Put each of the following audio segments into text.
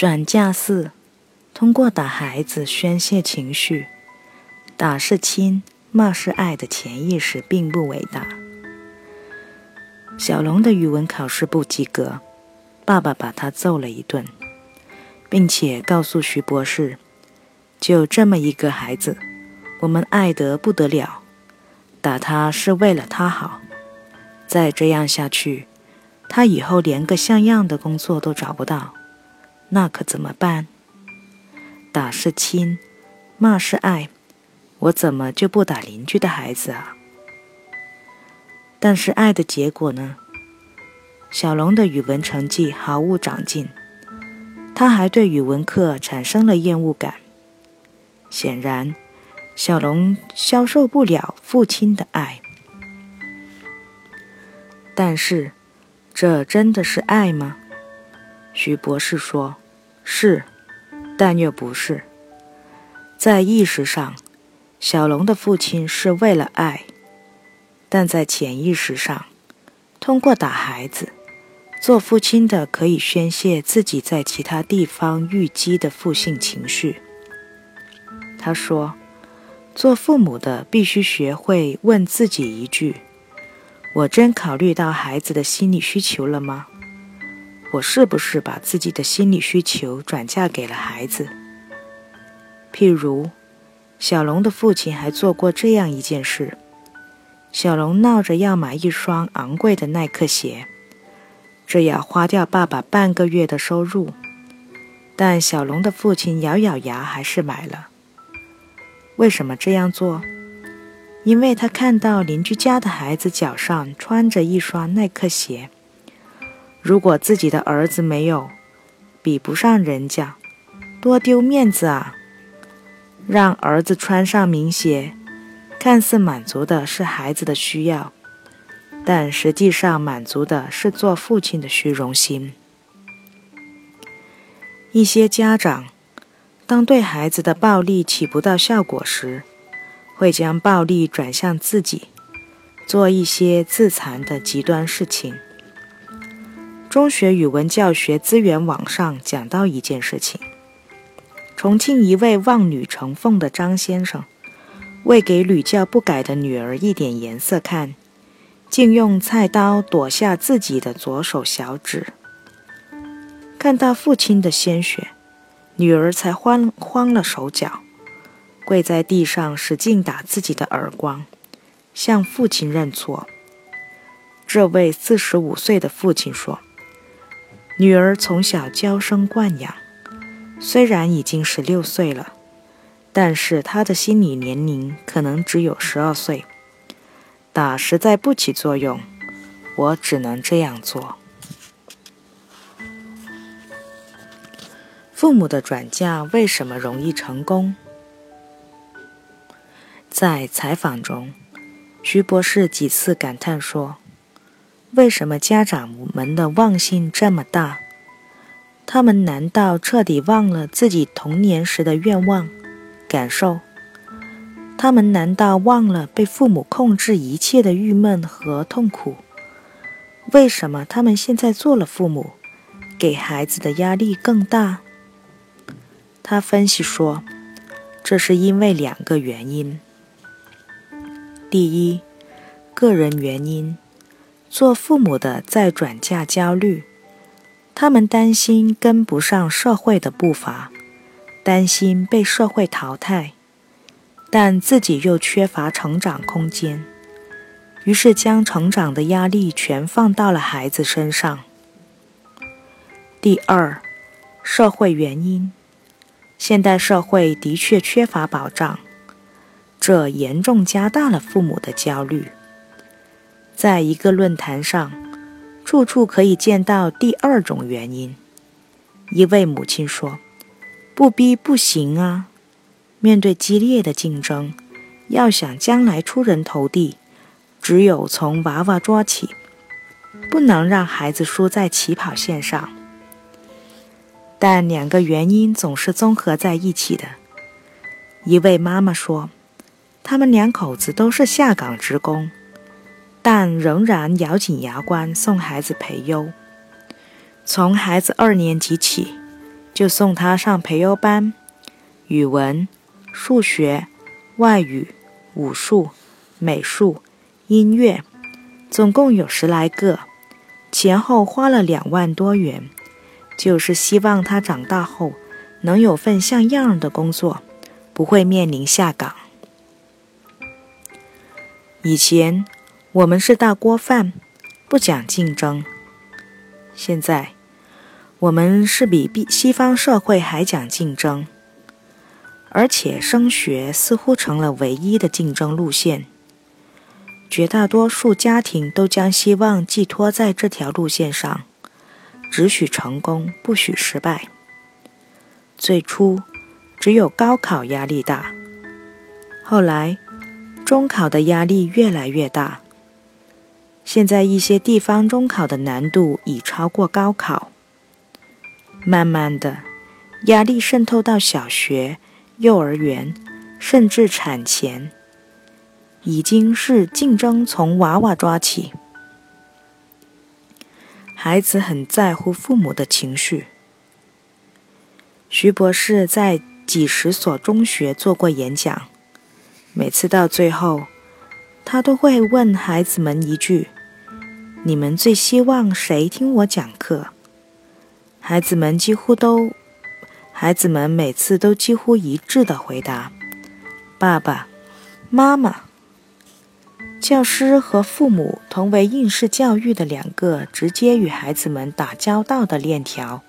转嫁四，通过打孩子宣泄情绪。打是亲，骂是爱的潜意识并不伟大。小龙的语文考试不及格，爸爸把他揍了一顿，并且告诉徐博士：“就这么一个孩子，我们爱得不得了，打他是为了他好。再这样下去，他以后连个像样的工作都找不到。”那可怎么办？打是亲，骂是爱，我怎么就不打邻居的孩子啊？但是爱的结果呢？小龙的语文成绩毫无长进，他还对语文课产生了厌恶感。显然，小龙消受不了父亲的爱。但是，这真的是爱吗？徐博士说。是，但又不是。在意识上，小龙的父亲是为了爱；但在潜意识上，通过打孩子，做父亲的可以宣泄自己在其他地方郁积的负性情绪。他说：“做父母的必须学会问自己一句：我真考虑到孩子的心理需求了吗？”我是不是把自己的心理需求转嫁给了孩子？譬如，小龙的父亲还做过这样一件事：小龙闹着要买一双昂贵的耐克鞋，这要花掉爸爸半个月的收入，但小龙的父亲咬咬牙还是买了。为什么这样做？因为他看到邻居家的孩子脚上穿着一双耐克鞋。如果自己的儿子没有，比不上人家，多丢面子啊！让儿子穿上名鞋，看似满足的是孩子的需要，但实际上满足的是做父亲的虚荣心。一些家长，当对孩子的暴力起不到效果时，会将暴力转向自己，做一些自残的极端事情。中学语文教学资源网上讲到一件事情：重庆一位望女成凤的张先生，为给屡教不改的女儿一点颜色看，竟用菜刀剁下自己的左手小指。看到父亲的鲜血，女儿才慌慌了手脚，跪在地上使劲打自己的耳光，向父亲认错。这位四十五岁的父亲说。女儿从小娇生惯养，虽然已经十六岁了，但是她的心理年龄可能只有十二岁。打实在不起作用，我只能这样做。父母的转嫁为什么容易成功？在采访中，徐博士几次感叹说。为什么家长们的忘性这么大？他们难道彻底忘了自己童年时的愿望、感受？他们难道忘了被父母控制一切的郁闷和痛苦？为什么他们现在做了父母，给孩子的压力更大？他分析说，这是因为两个原因。第一，个人原因。做父母的在转嫁焦虑，他们担心跟不上社会的步伐，担心被社会淘汰，但自己又缺乏成长空间，于是将成长的压力全放到了孩子身上。第二，社会原因，现代社会的确缺乏保障，这严重加大了父母的焦虑。在一个论坛上，处处可以见到第二种原因。一位母亲说：“不逼不行啊！面对激烈的竞争，要想将来出人头地，只有从娃娃抓起，不能让孩子输在起跑线上。”但两个原因总是综合在一起的。一位妈妈说：“他们两口子都是下岗职工。”但仍然咬紧牙关送孩子培优。从孩子二年级起，就送他上培优班，语文、数学、外语、武术、美术、音乐，总共有十来个，前后花了两万多元，就是希望他长大后能有份像样的工作，不会面临下岗。以前我们是大锅饭，不讲竞争。现在我们是比比西方社会还讲竞争，而且升学似乎成了唯一的竞争路线。绝大多数家庭都将希望寄托在这条路线上，只许成功，不许失败。最初只有高考压力大，后来。中考的压力越来越大，现在一些地方中考的难度已超过高考。慢慢的，压力渗透到小学、幼儿园，甚至产前，已经是竞争从娃娃抓起。孩子很在乎父母的情绪。徐博士在几十所中学做过演讲。每次到最后，他都会问孩子们一句：“你们最希望谁听我讲课？”孩子们几乎都，孩子们每次都几乎一致的回答：“爸爸妈妈。”教师和父母同为应试教育的两个直接与孩子们打交道的链条。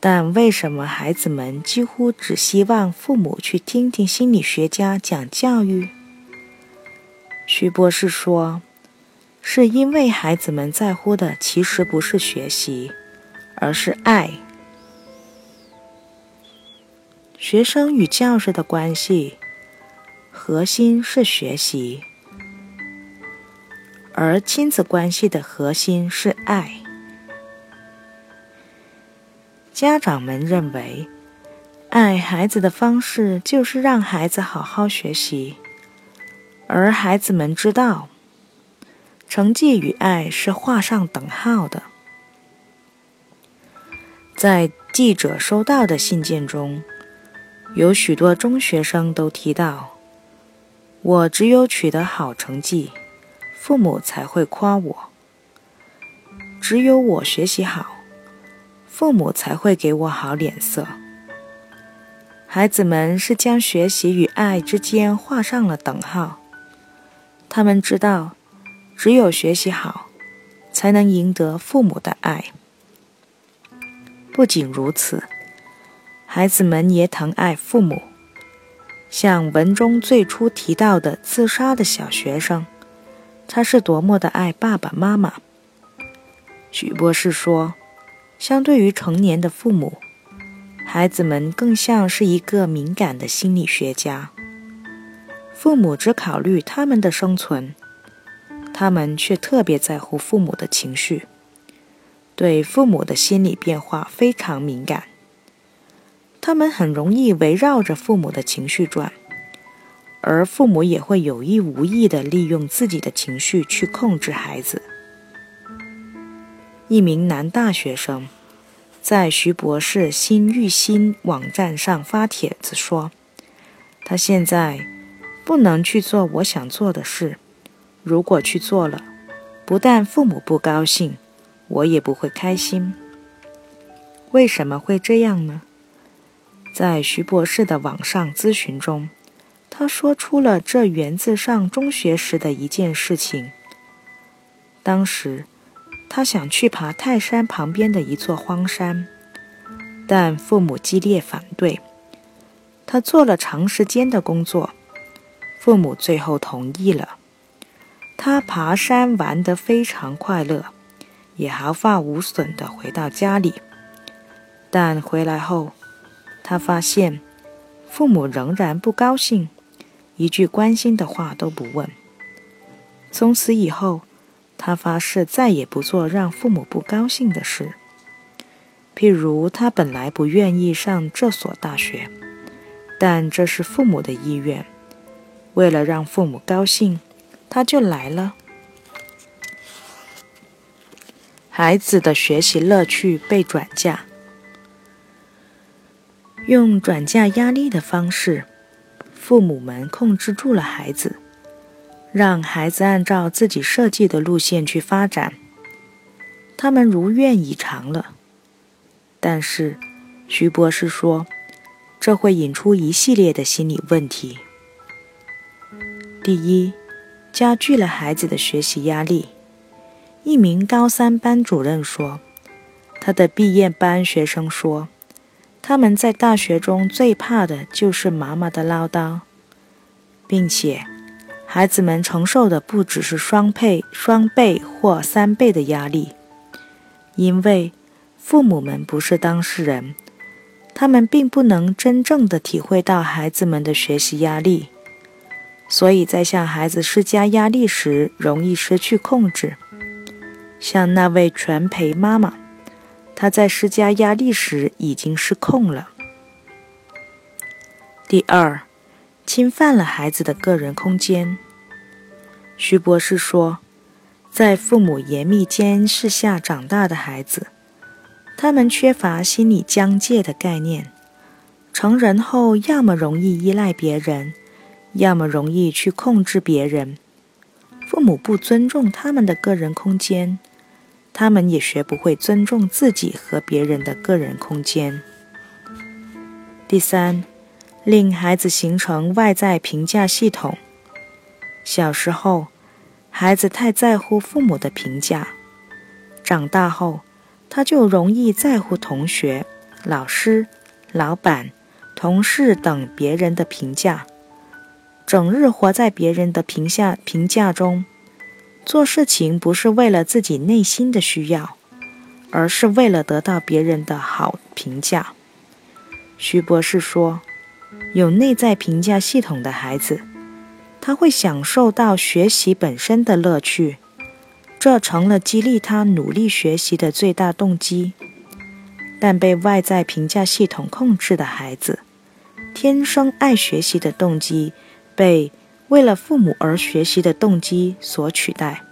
但为什么孩子们几乎只希望父母去听听心理学家讲教育？徐博士说：“是因为孩子们在乎的其实不是学习，而是爱。学生与教师的关系核心是学习，而亲子关系的核心是爱。”家长们认为，爱孩子的方式就是让孩子好好学习，而孩子们知道，成绩与爱是画上等号的。在记者收到的信件中，有许多中学生都提到：“我只有取得好成绩，父母才会夸我；只有我学习好。”父母才会给我好脸色。孩子们是将学习与爱之间画上了等号。他们知道，只有学习好，才能赢得父母的爱。不仅如此，孩子们也疼爱父母。像文中最初提到的自杀的小学生，他是多么的爱爸爸妈妈。许博士说。相对于成年的父母，孩子们更像是一个敏感的心理学家。父母只考虑他们的生存，他们却特别在乎父母的情绪，对父母的心理变化非常敏感。他们很容易围绕着父母的情绪转，而父母也会有意无意地利用自己的情绪去控制孩子。一名男大学生在徐博士新育新网站上发帖子说：“他现在不能去做我想做的事，如果去做了，不但父母不高兴，我也不会开心。为什么会这样呢？”在徐博士的网上咨询中，他说出了这源自上中学时的一件事情。当时。他想去爬泰山旁边的一座荒山，但父母激烈反对。他做了长时间的工作，父母最后同意了。他爬山玩得非常快乐，也毫发无损地回到家里。但回来后，他发现父母仍然不高兴，一句关心的话都不问。从此以后。他发誓再也不做让父母不高兴的事。譬如，他本来不愿意上这所大学，但这是父母的意愿。为了让父母高兴，他就来了。孩子的学习乐趣被转嫁。用转嫁压力的方式，父母们控制住了孩子，让孩子按照自己设计的路线去发展，他们如愿以偿了。但是，徐博士说，这会引出一系列的心理问题。第一，加剧了孩子的学习压力。一名高三班主任说，他的毕业班学生说，他们在大学中最怕的就是妈妈的唠叨，并且，孩子们承受的不只是双倍、双倍或三倍的压力，因为。父母们不是当事人，他们并不能真正的体会到孩子们的学习压力，所以在向孩子施加压力时，容易失去控制。像那位全陪妈妈，她在施加压力时已经失控了。第二，侵犯了孩子的个人空间。徐博士说，在父母严密监视下长大的孩子。他们缺乏心理疆界的概念，成人后要么容易依赖别人，要么容易去控制别人。父母不尊重他们的个人空间，他们也学不会尊重自己和别人的个人空间。第三，令孩子形成外在评价系统。小时候，孩子太在乎父母的评价，长大后。他就容易在乎同学、老师、老板、同事等别人的评价，整日活在别人的评价评价中，做事情不是为了自己内心的需要，而是为了得到别人的好评价。徐博士说，有内在评价系统的孩子，他会享受到学习本身的乐趣。这成了激励他努力学习的最大动机。但被外在评价系统控制的孩子，天生爱学习的动机被为了父母而学习的动机所取代。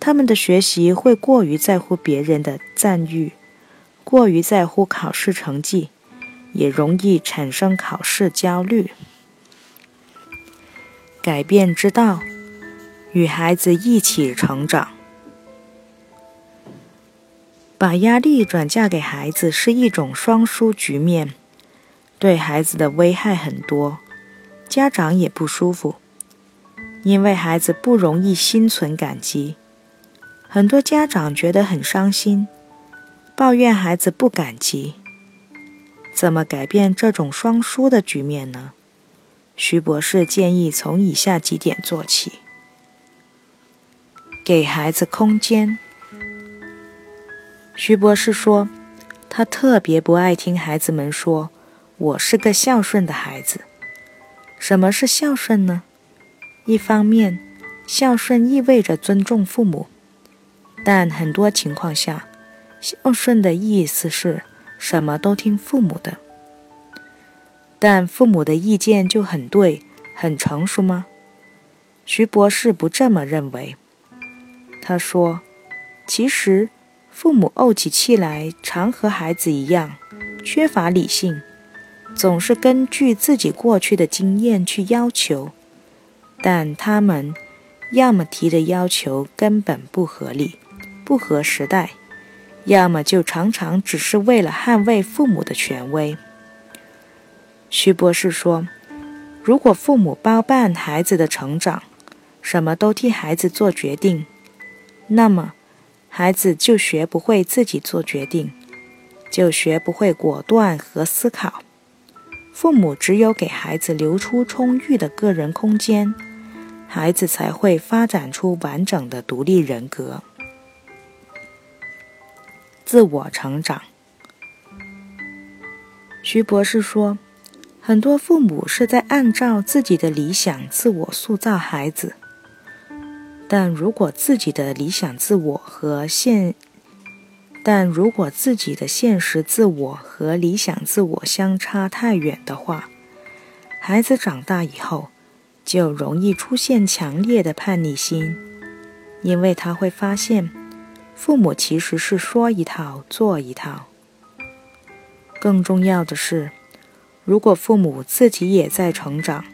他们的学习会过于在乎别人的赞誉，过于在乎考试成绩，也容易产生考试焦虑。改变之道。与孩子一起成长，把压力转嫁给孩子是一种双输局面，对孩子的危害很多，家长也不舒服，因为孩子不容易心存感激，很多家长觉得很伤心，抱怨孩子不感激。怎么改变这种双输的局面呢？徐博士建议从以下几点做起。给孩子空间。徐博士说，他特别不爱听孩子们说“我是个孝顺的孩子”。什么是孝顺呢？一方面，孝顺意味着尊重父母，但很多情况下，孝顺的意思是什么都听父母的。但父母的意见就很对、很成熟吗？徐博士不这么认为。他说：“其实，父母怄起气来，常和孩子一样，缺乏理性，总是根据自己过去的经验去要求。但他们要么提的要求根本不合理，不合时代；要么就常常只是为了捍卫父母的权威。”徐博士说：“如果父母包办孩子的成长，什么都替孩子做决定。”那么，孩子就学不会自己做决定，就学不会果断和思考。父母只有给孩子留出充裕的个人空间，孩子才会发展出完整的独立人格。自我成长，徐博士说，很多父母是在按照自己的理想自我塑造孩子。但如果自己的理想自我和现，但如果自己的现实自我和理想自我相差太远的话，孩子长大以后就容易出现强烈的叛逆心，因为他会发现父母其实是说一套做一套。更重要的是，如果父母自己也在成长，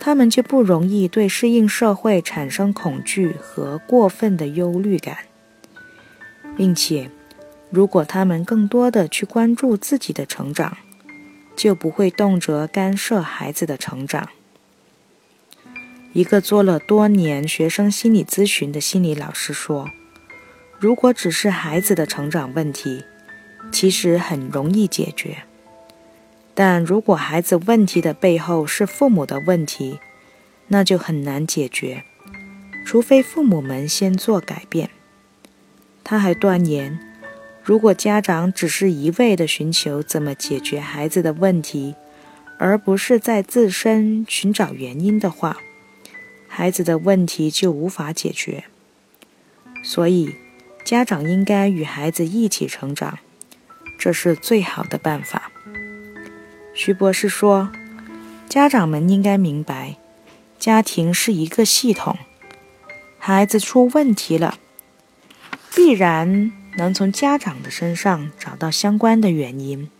他们就不容易对适应社会产生恐惧和过分的忧虑感，并且，如果他们更多的去关注自己的成长，就不会动辄干涉孩子的成长。一个做了多年学生心理咨询的心理老师说：“如果只是孩子的成长问题，其实很容易解决。”但如果孩子问题的背后是父母的问题，那就很难解决，除非父母们先做改变。他还断言，如果家长只是一味地寻求怎么解决孩子的问题，而不是在自身寻找原因的话，孩子的问题就无法解决。所以，家长应该与孩子一起成长，这是最好的办法。徐博士说：“家长们应该明白，家庭是一个系统。孩子出问题了，必然能从家长的身上找到相关的原因。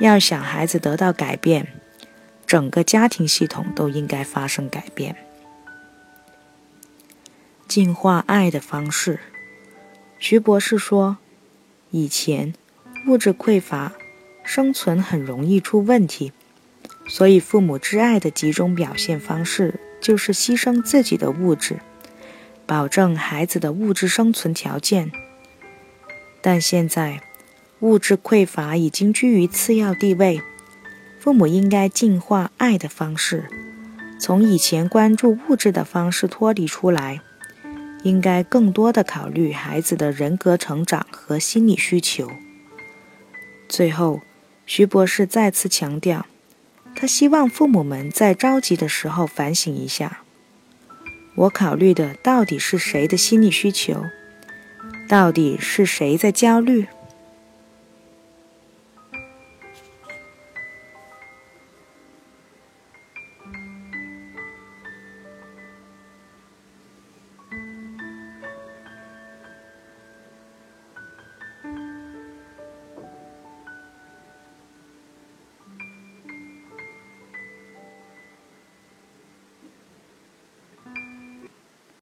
要想孩子得到改变，整个家庭系统都应该发生改变。净化爱的方式。”徐博士说：“以前物质匮乏。”生存很容易出问题，所以父母之爱的几种表现方式就是牺牲自己的物质，保证孩子的物质生存条件。但现在，物质匮乏已经居于次要地位，父母应该净化爱的方式，从以前关注物质的方式脱离出来，应该更多的考虑孩子的人格成长和心理需求。最后。徐博士再次强调，他希望父母们在着急的时候反省一下：我考虑的到底是谁的心理需求？到底是谁在焦虑？